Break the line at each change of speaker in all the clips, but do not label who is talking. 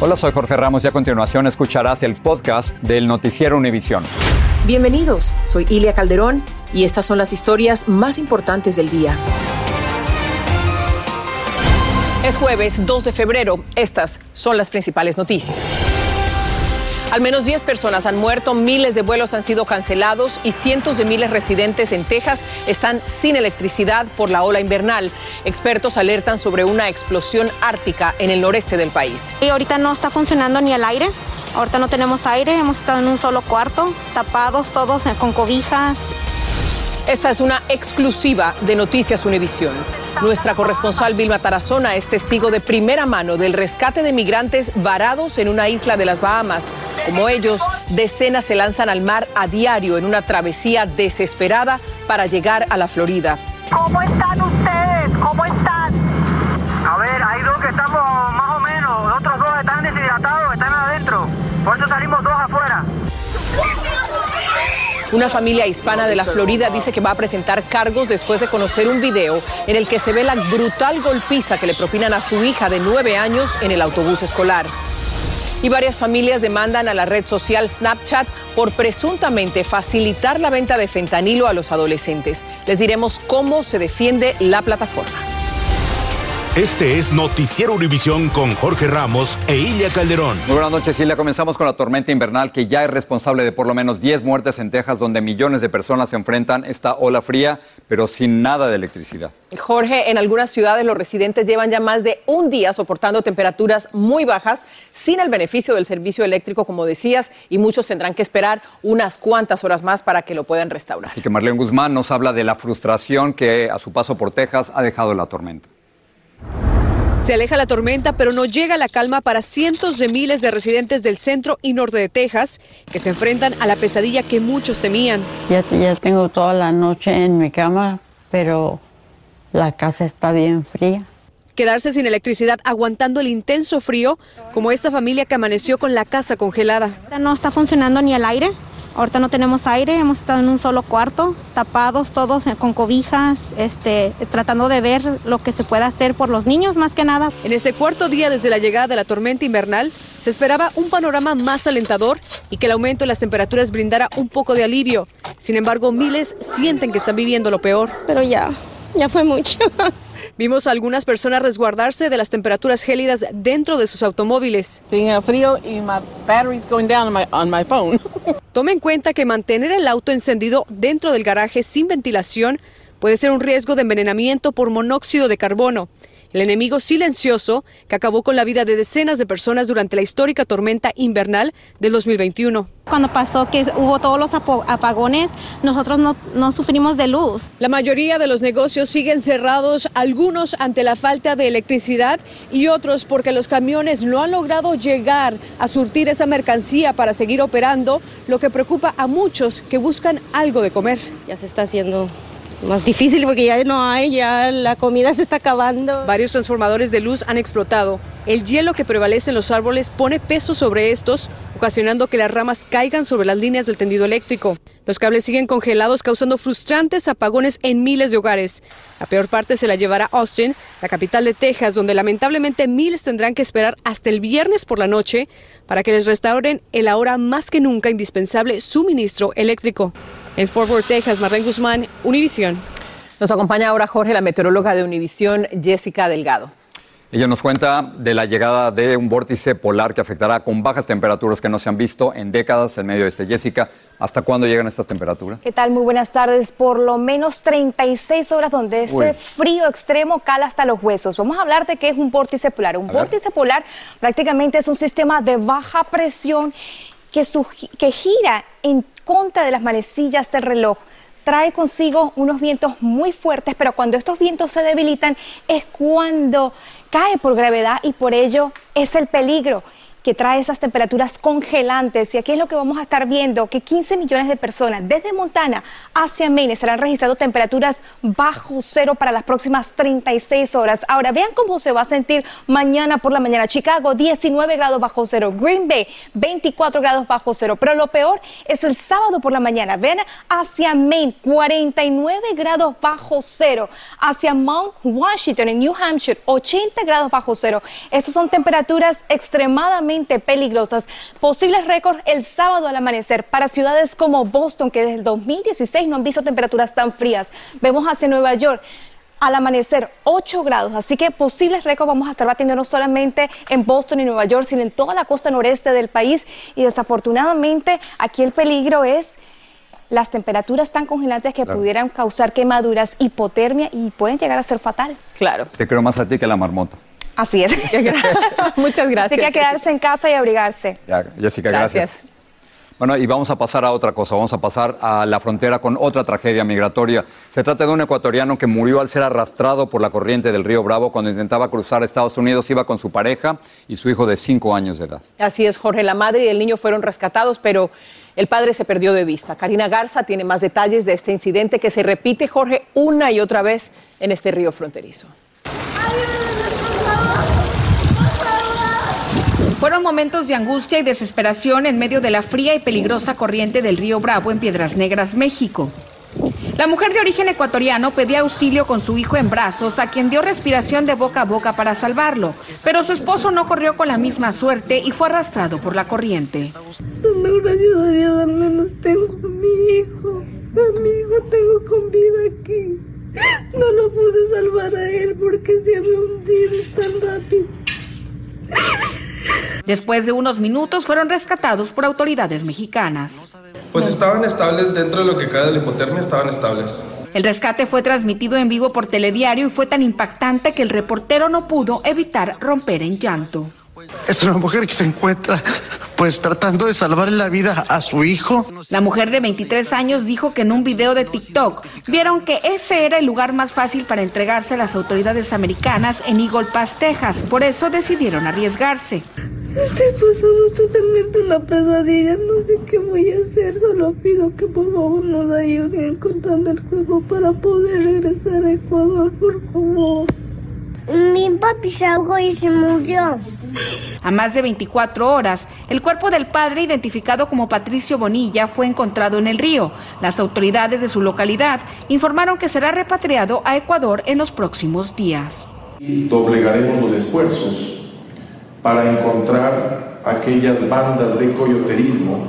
Hola, soy Jorge Ramos y a continuación escucharás el podcast del Noticiero Univisión.
Bienvenidos, soy Ilia Calderón y estas son las historias más importantes del día. Es jueves 2 de febrero, estas son las principales noticias. Al menos 10 personas han muerto, miles de vuelos han sido cancelados y cientos de miles residentes en Texas están sin electricidad por la ola invernal. Expertos alertan sobre una explosión ártica en el noreste del país.
Y ahorita no está funcionando ni el aire. Ahorita no tenemos aire, hemos estado en un solo cuarto, tapados todos eh, con cobijas.
Esta es una exclusiva de Noticias Univisión. Nuestra corresponsal Vilma Tarazona es testigo de primera mano del rescate de migrantes varados en una isla de las Bahamas. Como ellos, decenas se lanzan al mar a diario en una travesía desesperada para llegar a la Florida.
¿Cómo están ustedes? ¿Cómo están? A ver, hay dos que estamos más o menos, los otros dos están deshidratados, están adentro. Por eso salimos dos afuera.
Una familia hispana de la Florida dice que va a presentar cargos después de conocer un video en el que se ve la brutal golpiza que le propinan a su hija de nueve años en el autobús escolar. Y varias familias demandan a la red social Snapchat por presuntamente facilitar la venta de fentanilo a los adolescentes. Les diremos cómo se defiende la plataforma.
Este es Noticiero Univisión con Jorge Ramos e Ilia Calderón.
Muy buenas noches, Ilia. Comenzamos con la tormenta invernal que ya es responsable de por lo menos 10 muertes en Texas, donde millones de personas se enfrentan esta ola fría, pero sin nada de electricidad.
Jorge, en algunas ciudades los residentes llevan ya más de un día soportando temperaturas muy bajas sin el beneficio del servicio eléctrico, como decías, y muchos tendrán que esperar unas cuantas horas más para que lo puedan restaurar.
Así que Marlene Guzmán nos habla de la frustración que a su paso por Texas ha dejado la tormenta.
Se aleja la tormenta, pero no llega la calma para cientos de miles de residentes del centro y norte de Texas que se enfrentan a la pesadilla que muchos temían.
Ya, ya tengo toda la noche en mi cama, pero la casa está bien fría.
Quedarse sin electricidad aguantando el intenso frío, como esta familia que amaneció con la casa congelada.
No está funcionando ni el aire. Ahorita no tenemos aire, hemos estado en un solo cuarto, tapados todos eh, con cobijas, este, tratando de ver lo que se puede hacer por los niños más que nada.
En este cuarto día desde la llegada de la tormenta invernal, se esperaba un panorama más alentador y que el aumento de las temperaturas brindara un poco de alivio. Sin embargo, miles sienten que están viviendo lo peor.
Pero ya, ya fue mucho.
Vimos a algunas personas resguardarse de las temperaturas gélidas dentro de sus automóviles.
Tenía frío y my battery's going down on my, on my phone.
Tome en cuenta que mantener el auto encendido dentro del garaje sin ventilación puede ser un riesgo de envenenamiento por monóxido de carbono. El enemigo silencioso que acabó con la vida de decenas de personas durante la histórica tormenta invernal del 2021.
Cuando pasó que hubo todos los apagones, nosotros no, no, sufrimos de luz.
La mayoría de los negocios siguen cerrados, algunos ante la falta de electricidad y otros porque los camiones no han logrado llegar a surtir esa mercancía para seguir operando, lo que preocupa a muchos que buscan algo de comer.
Ya se está haciendo más difícil porque ya no hay, ya la comida se está acabando.
Varios transformadores de luz han explotado. El hielo que prevalece en los árboles pone peso sobre estos, ocasionando que las ramas caigan sobre las líneas del tendido eléctrico. Los cables siguen congelados, causando frustrantes apagones en miles de hogares. La peor parte se la llevará Austin, la capital de Texas, donde lamentablemente miles tendrán que esperar hasta el viernes por la noche para que les restauren el ahora más que nunca indispensable suministro eléctrico. En Fort Worth, Texas, Marlene Guzmán, Univisión.
Nos acompaña ahora Jorge, la meteoróloga de Univisión, Jessica Delgado.
Ella nos cuenta de la llegada de un vórtice polar que afectará con bajas temperaturas que no se han visto en décadas en medio de este. Jessica, ¿hasta cuándo llegan estas temperaturas?
¿Qué tal? Muy buenas tardes. Por lo menos 36 horas donde ese
Uy.
frío extremo cala hasta los huesos. Vamos a hablar de qué es un vórtice polar. Un
A ver.
vórtice polar prácticamente es un sistema de baja presión que, su- que gira en contra de las manecillas del reloj. Trae consigo unos vientos muy fuertes, pero cuando estos vientos se debilitan es cuando cae por gravedad y por ello es el peligro que trae esas temperaturas congelantes. Y aquí es lo que vamos a estar viendo, que 15 millones de personas desde Montana hacia Maine estarán registrando temperaturas bajo cero para las próximas 36 horas. Ahora vean cómo se va a sentir mañana por la mañana. Chicago, 19 grados bajo cero. Green Bay, 24 grados bajo cero. Pero lo peor es el sábado por la mañana. Vean hacia Maine, 49 grados bajo cero. Hacia Mount Washington en New Hampshire, 80 grados bajo cero. Estas son temperaturas extremadamente peligrosas. Posibles récords el sábado al amanecer para ciudades como Boston, que desde el 2016 no han visto temperaturas tan frías. Vemos hacia Nueva York. Al amanecer, 8 grados, así que posibles récords vamos a estar batiendo no solamente en Boston y Nueva York, sino en toda la costa noreste del país. Y desafortunadamente, aquí el peligro es las temperaturas tan congelantes que
Claro.
pudieran causar quemaduras, hipotermia y pueden llegar a ser fatal.
Claro.
Te creo más a ti que a la marmota.
Así es.
Muchas gracias.
Así que a quedarse en casa y abrigarse.
Ya, Jessica, gracias. Bueno, y vamos a pasar a otra cosa, vamos a pasar a la frontera con otra tragedia migratoria. Se trata de un ecuatoriano que murió al ser arrastrado por la corriente del río Bravo cuando intentaba cruzar Estados Unidos, iba con su pareja y su hijo de cinco años de edad.
Así es, Jorge. La madre y el niño fueron rescatados, pero el padre se perdió de vista. Karina Garza tiene más detalles de este incidente que se repite, Jorge, una y otra vez en este río fronterizo.
Fueron momentos de angustia y desesperación en medio de la fría y peligrosa corriente del río Bravo en Piedras Negras, México. La mujer de origen ecuatoriano pedía auxilio con su hijo en brazos, a quien dio respiración de boca a boca para salvarlo, pero su esposo no corrió con la misma suerte y fue arrastrado por la corriente.
No, gracias a Dios, al menos tengo a mi hijo. A mi hijo tengo con vida aquí. No lo pude salvar a él porque se había hundido tan rápido.
Después de unos minutos fueron rescatados por autoridades mexicanas.
Pues estaban estables dentro de lo que cae de la hipotermia, estaban estables.
El rescate fue transmitido en vivo por telediario y fue tan impactante que el reportero no pudo evitar romper en llanto.
Es una mujer que se encuentra pues tratando de salvar la vida a su hijo.
La mujer de 23 años dijo que en un video de TikTok vieron que ese era el lugar más fácil para entregarse a las autoridades americanas en Eagle Pass, Texas. Por eso decidieron arriesgarse.
Estoy pasando totalmente una pesadilla. No sé qué voy a hacer. Solo pido que por favor nos ayuden encontrando el cuerpo para poder regresar a Ecuador, por favor.
Mi papi se ahogó y se murió.
A más de 24 horas, el cuerpo del padre, identificado como Patricio Bonilla, fue encontrado en el río. Las autoridades de su localidad informaron que será repatriado a Ecuador en los próximos días.
doblegaremos los esfuerzos para encontrar aquellas bandas de coyoterismo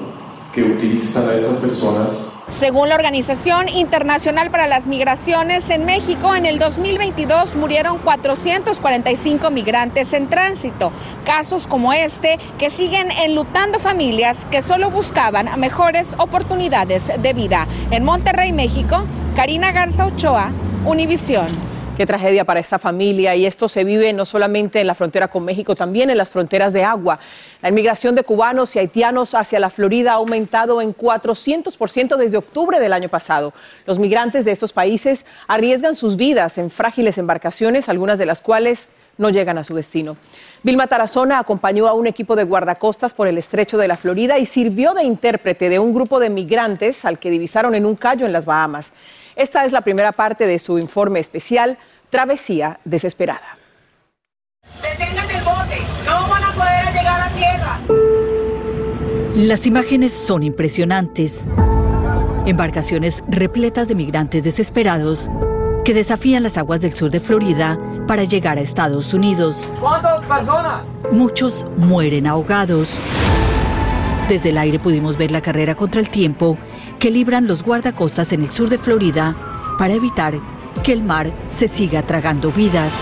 que utilizan a estas personas
Según la Organización Internacional para las Migraciones, en México en el 2022 murieron 445 migrantes en tránsito. Casos como este que siguen enlutando familias que solo buscaban mejores oportunidades de vida. En Monterrey, México, Karina Garza Ochoa, Univisión.
Qué tragedia para esta familia y esto se vive no solamente en la frontera con México, también en las fronteras de agua. La inmigración de cubanos y haitianos hacia la Florida ha aumentado en 400% desde octubre del año pasado. Los migrantes de estos países arriesgan sus vidas en frágiles embarcaciones, algunas de las cuales no llegan a su destino. Vilma Tarazona acompañó a un equipo de guardacostas por el estrecho de la Florida y sirvió de intérprete de un grupo de migrantes al que divisaron en un callo en las Bahamas. Esta es la primera parte de su informe especial, Travesía Desesperada.
Detengan el bote, no van a poder llegar a tierra.
Las imágenes son impresionantes. Embarcaciones repletas de migrantes desesperados que desafían las aguas del sur de Florida para llegar a Estados Unidos.
¿Cuántas personas?
Muchos mueren ahogados. Desde el aire pudimos ver la carrera contra el tiempo que libran los guardacostas en el sur de Florida para evitar que el mar se siga tragando vidas.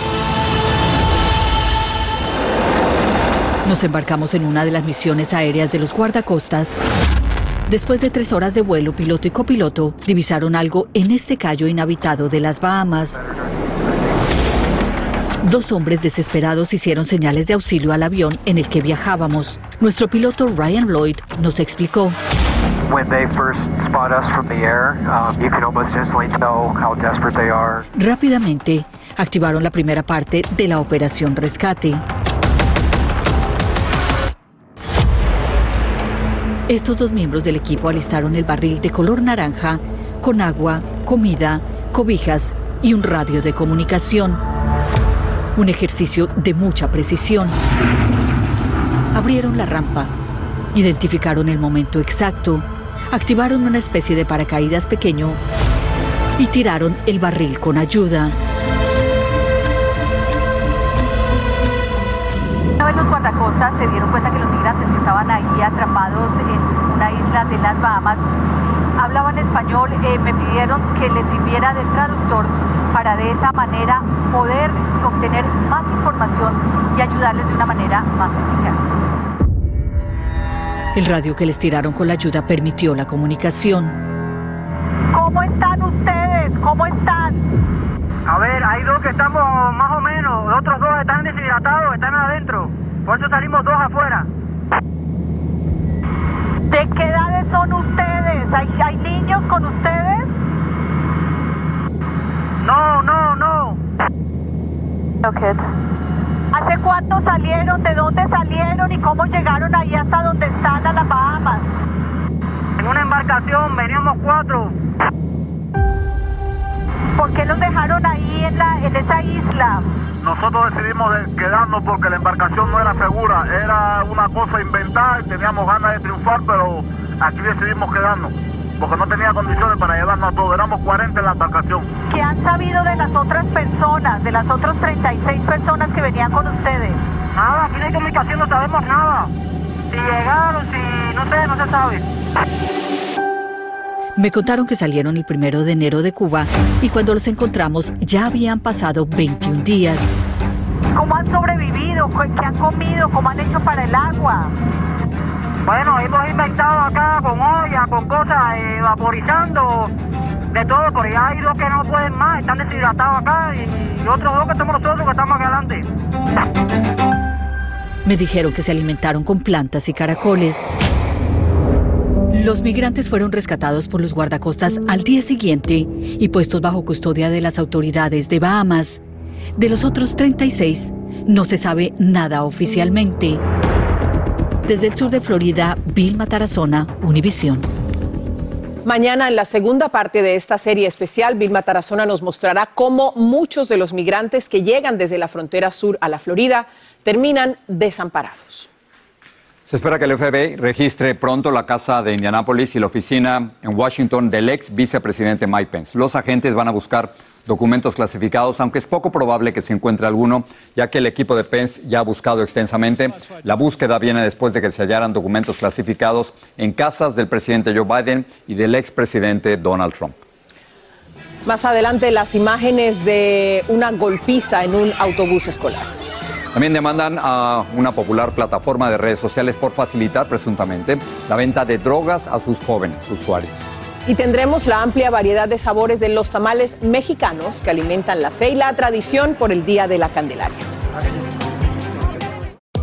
Nos embarcamos en una de las misiones aéreas de los guardacostas. Después de tres horas de vuelo, piloto y copiloto divisaron algo en este callo inhabitado de las Bahamas. Dos hombres desesperados hicieron señales de auxilio al avión en el que viajábamos. Nuestro piloto Ryan Lloyd nos explicó. Rápidamente activaron la primera parte de la operación rescate. Estos dos miembros del equipo alistaron el barril de color naranja con agua, comida, cobijas y un radio de comunicación. Un ejercicio de mucha precisión. Abrieron la rampa, identificaron el momento exacto, activaron una especie de paracaídas pequeño y tiraron el barril con ayuda.
Una vez los guardacostas se dieron cuenta que los migrantes que estaban ahí atrapados en una isla de las Bahamas hablaban español, eh, me pidieron que les sirviera de traductor para de esa manera poder obtener más información y ayudarles de una manera más eficaz.
El radio que les tiraron con la ayuda permitió la comunicación.
¿Cómo están ustedes? ¿Cómo están? A ver, hay dos que estamos más o menos, los otros dos están deshidratados, están adentro. Por eso salimos dos afuera. ¿De qué edades son ustedes? ¿Hay, hay niños con ustedes? No, no, no.
No kids.
¿Hace cuánto salieron? ¿De dónde salieron? ¿Y cómo llegaron ahí hasta donde están a las Bahamas? En una embarcación, veníamos cuatro. ¿Por qué los dejaron ahí en, la, en esa isla?
Nosotros decidimos de quedarnos porque la embarcación no era segura, era una cosa inventada y teníamos ganas de triunfar, pero aquí decidimos quedarnos porque no tenía condiciones para llevarnos a todos, éramos 40 en la embarcación.
¿Qué han sabido de las otras personas, de las otras 36 personas que venían con ustedes? Nada, aquí no hay comunicación, no sabemos nada. Si llegaron, si no sé, no se sabe.
Me contaron que salieron el primero de enero de Cuba y cuando los encontramos ya habían pasado 21 días.
¿Cómo han sobrevivido? ¿Qué han comido? ¿Cómo han hecho para el agua? Bueno, hemos inventado acá con olla, con cosas, eh, vaporizando, de todo, pero ya hay dos que no pueden más, están deshidratados acá y, y otros dos que somos nosotros que estamos adelante.
Me dijeron que se alimentaron con plantas y caracoles. Los migrantes fueron rescatados por los guardacostas al día siguiente y puestos bajo custodia de las autoridades de Bahamas. De los otros 36, no se sabe nada oficialmente. Desde el sur de Florida, Vilma Tarazona, Univisión.
Mañana en la segunda parte de esta serie especial, Vilma Tarazona nos mostrará cómo muchos de los migrantes que llegan desde la frontera sur a la Florida terminan desamparados.
Se espera que el FBI registre pronto la casa de Indianápolis y la oficina en Washington del ex vicepresidente Mike Pence. Los agentes van a buscar documentos clasificados, aunque es poco probable que se encuentre alguno, ya que el equipo de Pence ya ha buscado extensamente. La búsqueda viene después de que se hallaran documentos clasificados en casas del presidente Joe Biden y del expresidente Donald Trump.
Más adelante las imágenes de una golpiza en un autobús escolar.
También demandan a una popular plataforma de redes sociales por facilitar presuntamente la venta de drogas a sus jóvenes usuarios.
Y tendremos la amplia variedad de sabores de los tamales mexicanos que alimentan la fe y la tradición por el Día de la Candelaria.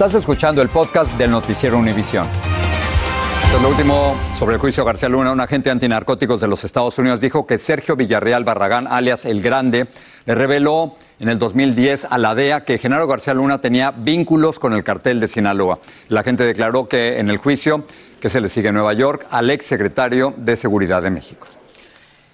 Estás escuchando el podcast del noticiero Univisión. Lo último sobre el juicio García Luna. Un agente antinarcóticos de los Estados Unidos dijo que Sergio Villarreal Barragán, alias El Grande, le reveló en el 2010 a la DEA que Genaro García Luna tenía vínculos con el cartel de Sinaloa. El agente declaró que en el juicio que se le sigue en Nueva York al ex secretario de Seguridad de México.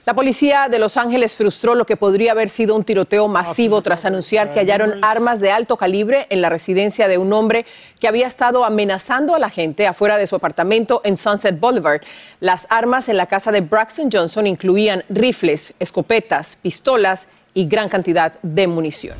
La policía de Los Ángeles frustró lo que podría haber sido un tiroteo masivo tras anunciar que hallaron armas de alto calibre en la residencia de un hombre que había estado amenazando a la gente afuera de su apartamento en Sunset Boulevard. Las armas en la casa de Braxton Johnson incluían rifles, escopetas, pistolas y gran cantidad de munición.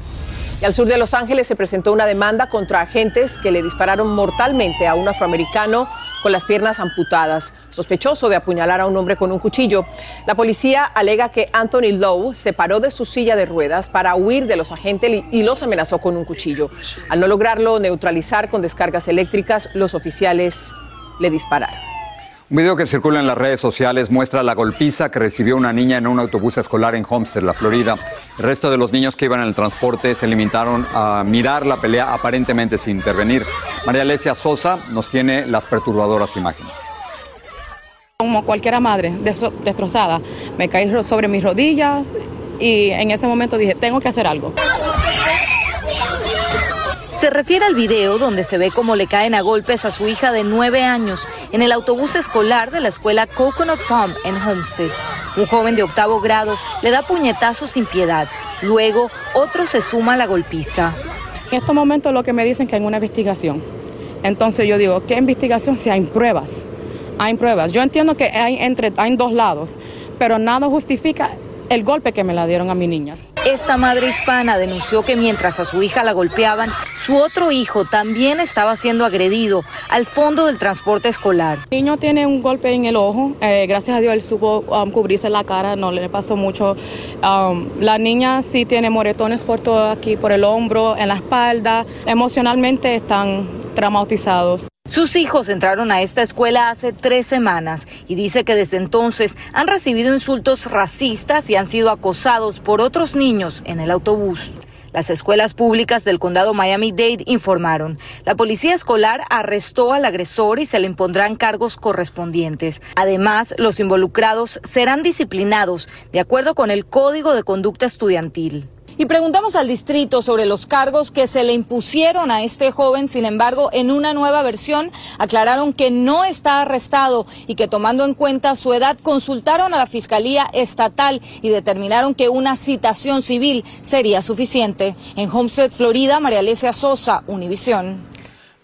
Y al sur de Los Ángeles se presentó una demanda contra agentes que le dispararon mortalmente a un afroamericano con las piernas amputadas, sospechoso de apuñalar a un hombre con un cuchillo. La policía alega que Anthony Lowe se paró de su silla de ruedas para huir de los agentes y los amenazó con un cuchillo. Al no lograrlo neutralizar con descargas eléctricas, los oficiales le dispararon.
Un video que circula en las redes sociales muestra la golpiza que recibió una niña en un autobús escolar en Homestead, la Florida. El resto de los niños que iban en el transporte se limitaron a mirar la pelea aparentemente sin intervenir. María Alesia Sosa nos tiene las perturbadoras imágenes.
Como cualquiera madre destrozada, me caí sobre mis rodillas y en ese momento dije, tengo que hacer algo.
Se refiere al video donde se ve cómo le caen a golpes a su hija de nueve años en el autobús escolar de la escuela Coconut Palm en Homestead. Un joven de octavo grado le da puñetazos sin piedad. Luego, otro se suma a la golpiza.
En estos momentos lo que me dicen que hay una investigación. Entonces yo digo, ¿qué investigación si hay pruebas? Hay pruebas. Yo entiendo que hay entre hay dos lados, pero nada justifica el golpe que me la dieron a mi niña.
Esta madre hispana denunció que mientras a su hija la golpeaban, su otro hijo también estaba siendo agredido al fondo del transporte escolar.
El niño tiene un golpe en el ojo, eh, gracias a Dios él supo um, cubrirse la cara, no le pasó mucho. Um, la niña sí tiene moretones por todo aquí, por el hombro, en la espalda, emocionalmente están traumatizados.
Sus hijos entraron a esta escuela hace tres semanas y dice que desde entonces han recibido insultos racistas y han sido acosados por otros niños en el autobús. Las escuelas públicas del condado Miami-Dade informaron. La policía escolar arrestó al agresor y se le impondrán cargos correspondientes. Además, los involucrados serán disciplinados de acuerdo con el Código de Conducta Estudiantil. Y preguntamos al distrito sobre los cargos que se le impusieron a este joven. Sin embargo, en una nueva versión aclararon que no está arrestado y que tomando en cuenta su edad consultaron a la Fiscalía Estatal y determinaron que una citación civil sería suficiente. En Homestead, Florida, María Alesia Sosa, Univisión.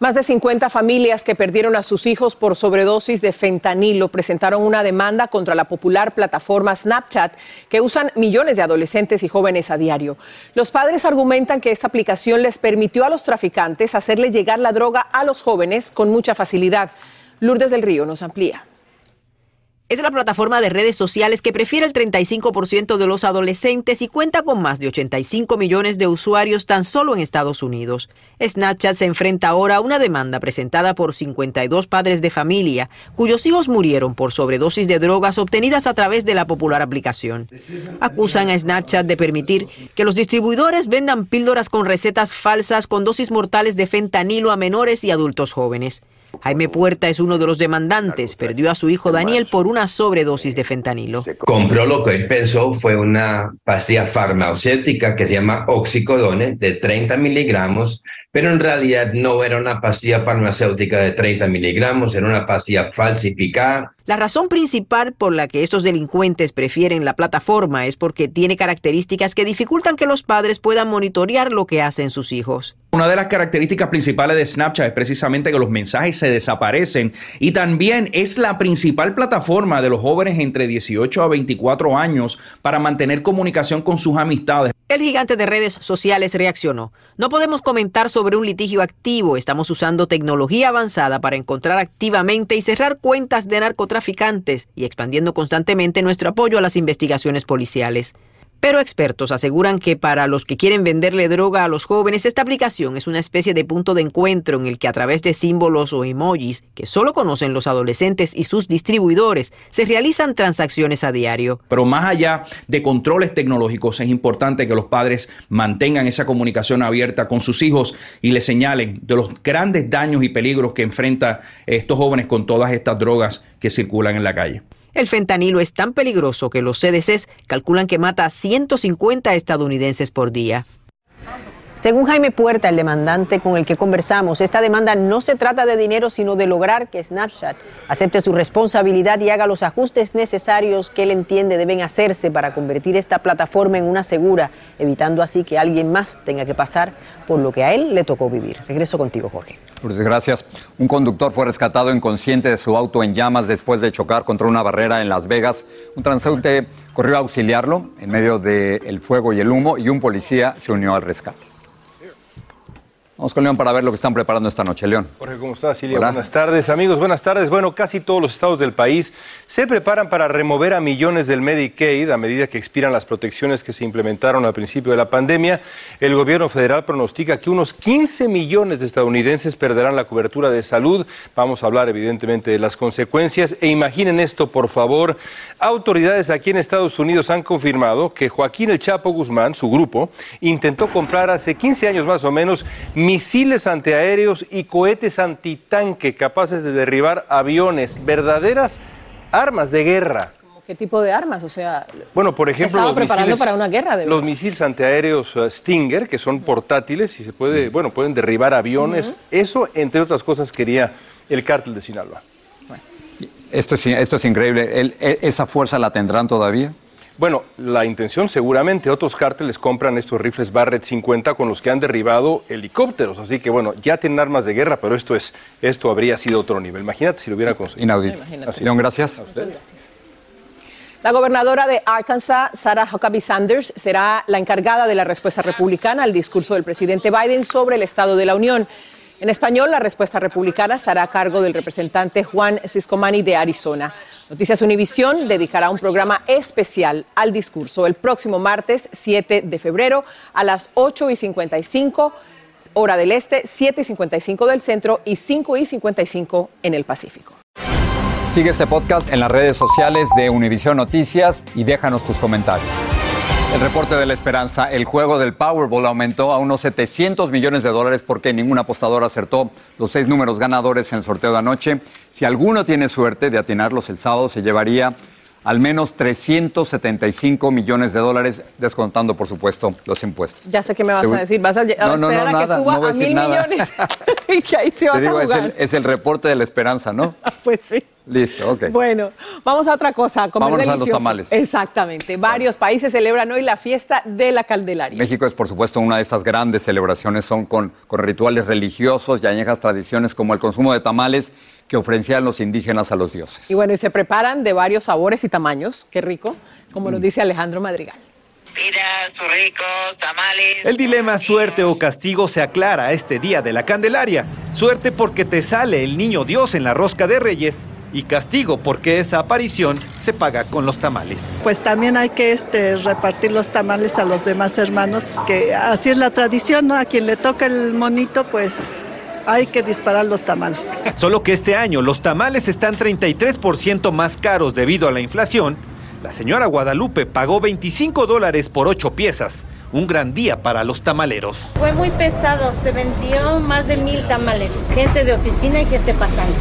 Más de 50 familias que perdieron a sus hijos por sobredosis de fentanilo presentaron una demanda contra la popular plataforma Snapchat que usan millones de adolescentes y jóvenes a diario. Los padres argumentan que esta aplicación les permitió a los traficantes hacerle llegar la droga a los jóvenes con mucha facilidad. Lourdes del Río nos amplía.
Es la plataforma de redes sociales que prefiere el 35% de los adolescentes y cuenta con más de 85 millones de usuarios tan solo en Estados Unidos. Snapchat se enfrenta ahora a una demanda presentada por 52 padres de familia cuyos hijos murieron por sobredosis de drogas obtenidas a través de la popular aplicación. Acusan a Snapchat de permitir que los distribuidores vendan píldoras con recetas falsas con dosis mortales de fentanilo a menores y adultos jóvenes. Jaime Puerta es uno de los demandantes. Perdió a su hijo Daniel por una sobredosis de fentanilo.
Compró lo que él pensó fue una pastilla farmacéutica que se llama oxicodone de 30 miligramos, pero en realidad no era una pastilla farmacéutica de 30 miligramos, era una pastilla falsificada.
La razón principal por la que estos delincuentes prefieren la plataforma es porque tiene características que dificultan que los padres puedan monitorear lo que hacen sus hijos.
Una de las características principales de Snapchat es precisamente que los mensajes se desaparecen y también es la principal plataforma de los jóvenes entre 18 a 24 años para mantener comunicación con sus amistades.
El gigante de redes sociales reaccionó. No podemos comentar sobre un litigio activo. Estamos usando tecnología avanzada para encontrar activamente y cerrar cuentas de narcotraficantes y expandiendo constantemente nuestro apoyo a las investigaciones policiales. Pero expertos aseguran que para los que quieren venderle droga a los jóvenes, esta aplicación es una especie de punto de encuentro en el que a través de símbolos o emojis que solo conocen los adolescentes y sus distribuidores, se realizan transacciones a diario.
Pero más allá de controles tecnológicos, es importante que los padres mantengan esa comunicación abierta con sus hijos y les señalen de los grandes daños y peligros que enfrentan estos jóvenes con todas estas drogas que circulan en la calle.
El fentanilo es tan peligroso que los CDCs calculan que mata a 150 estadounidenses por día. Según Jaime Puerta, el demandante con el que conversamos, esta demanda no se trata de dinero, sino de lograr que Snapchat acepte su responsabilidad y haga los ajustes necesarios que él entiende deben hacerse para convertir esta plataforma en una segura, evitando así que alguien más tenga que pasar por lo que a él le tocó vivir. Regreso contigo, Jorge.
Por desgracias, un conductor fue rescatado inconsciente de su auto en llamas después de chocar contra una barrera en Las Vegas. Un transeúnte corrió a auxiliarlo en medio del fuego y el humo y un policía se unió al rescate. Vamos con León para ver lo que están preparando esta noche. León.
Jorge, ¿cómo estás, Silvia? Buenas tardes, amigos. Buenas tardes. Bueno, casi todos los estados del país se preparan para remover a millones del Medicaid a medida que expiran las protecciones que se implementaron al principio de la pandemia. El gobierno federal pronostica que unos 15 millones de estadounidenses perderán la cobertura de salud. Vamos a hablar, evidentemente, de las consecuencias. E imaginen esto, por favor. Autoridades aquí en Estados Unidos han confirmado que Joaquín El Chapo Guzmán, su grupo, intentó comprar hace 15 años más o menos misiles antiaéreos y cohetes antitanque capaces de derribar aviones, verdaderas armas de guerra.
¿Qué tipo de armas? O sea,
bueno, por ejemplo,
estaba
los
preparando
misiles,
para una guerra de
los misiles antiaéreos uh, Stinger, que son portátiles y se puede, bueno, pueden derribar aviones. Eso, entre otras cosas, quería el cártel de Sinaloa.
Esto es, esto es increíble. El- ¿Esa fuerza la tendrán todavía?
Bueno, la intención seguramente, otros cárteles compran estos rifles Barrett 50 con los que han derribado helicópteros, así que bueno, ya tienen armas de guerra, pero esto es, esto habría sido otro nivel. Imagínate si lo hubiera conseguido.
Inaudito. León, gracias.
La gobernadora de Arkansas, Sarah Huckabee Sanders, será la encargada de la respuesta republicana al discurso del presidente Biden sobre el Estado de la Unión. En español, la respuesta republicana estará a cargo del representante Juan Ciscomani de Arizona. Noticias Univisión dedicará un programa especial al discurso el próximo martes 7 de febrero a las 8 y 55 hora del este, 7 y 55 del centro y 5 y 55 en el Pacífico.
Sigue este podcast en las redes sociales de Univision Noticias y déjanos tus comentarios. El reporte de la esperanza, el juego del Powerball aumentó a unos 700 millones de dólares porque ningún apostador acertó los seis números ganadores en el sorteo de anoche. Si alguno tiene suerte de atinarlos el sábado, se llevaría al menos 375 millones de dólares, descontando, por supuesto, los impuestos.
Ya sé qué me vas a decir. Vas a,
No, no,
esperar
no,
a que suba
a
mil
nada.
millones y que ahí se
digo,
a
es
jugar.
el, es el reporte de la esperanza, ¿no?
Pues sí.
Listo, ok.
Bueno, vamos a otra cosa. a comer
Vámonos a los tamales.
Exactamente. Varios países celebran hoy la fiesta de la Candelaria.
México es, por supuesto, una de estas grandes celebraciones. Son con, con rituales religiosos y añejas tradiciones como el consumo de tamales que ofrecían los indígenas a los dioses.
Y bueno, y se preparan de varios sabores y tamaños. Qué rico, como
Mm.
nos dice Alejandro Madrigal.
El dilema suerte o castigo se aclara este día de la Candelaria. Suerte porque te sale el niño Dios en la rosca de Reyes y castigo porque esa aparición se paga con los tamales.
Pues también hay que este, repartir los tamales a los demás hermanos, que así es la tradición, ¿no? A quien le toca el monito, pues hay que disparar los tamales.
Solo que este año los tamales están 33% más caros debido a la inflación. La señora Guadalupe pagó 25 dólares por 8 piezas, un gran día para los tamaleros.
Fue muy pesado, se vendió más de mil tamales, gente de oficina y gente pasando.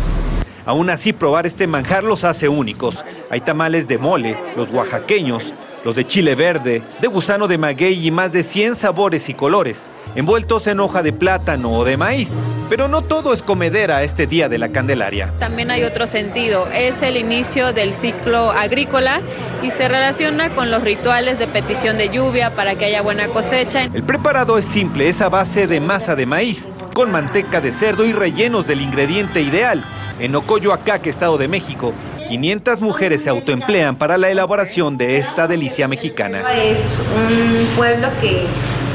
Aún así, probar este manjar los hace únicos. Hay tamales de mole, los oaxaqueños, los de chile verde, de gusano de maguey y más de 100 sabores y colores, envueltos en hoja de plátano o de maíz. Pero no todo es comedera este día de la Candelaria.
También hay otro sentido, es el inicio del ciclo agrícola y se relaciona con los rituales de petición de lluvia para que haya buena cosecha.
El preparado es simple, es a base de masa de maíz, con manteca de cerdo y rellenos del ingrediente ideal. En Ocoyoacaque, Estado de México, 500 mujeres se autoemplean para la elaboración de esta delicia mexicana.
Es un pueblo que,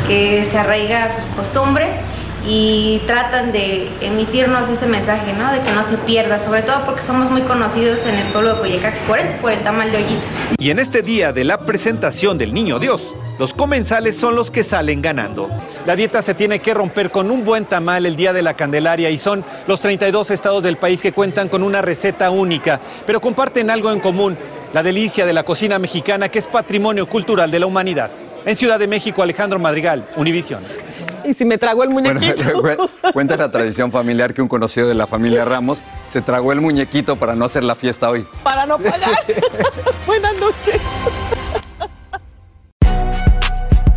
que se arraiga a sus costumbres y tratan de emitirnos ese mensaje, ¿no? De que no se pierda, sobre todo porque somos muy conocidos en el pueblo de Coyecac, por eso, por el tamal de ollita.
Y en este día de la presentación del Niño Dios, los comensales son los que salen ganando.
La dieta se tiene que romper con un buen tamal el día de la Candelaria y son los 32 estados del país que cuentan con una receta única, pero comparten algo en común, la delicia de la cocina mexicana que es patrimonio cultural de la humanidad. En Ciudad de México, Alejandro Madrigal, Univisión.
Y si me trago el muñequito.
Bueno, cuenta la tradición familiar que un conocido de la familia Ramos se tragó el muñequito para no hacer la fiesta hoy.
Para no pagar. Buenas noches.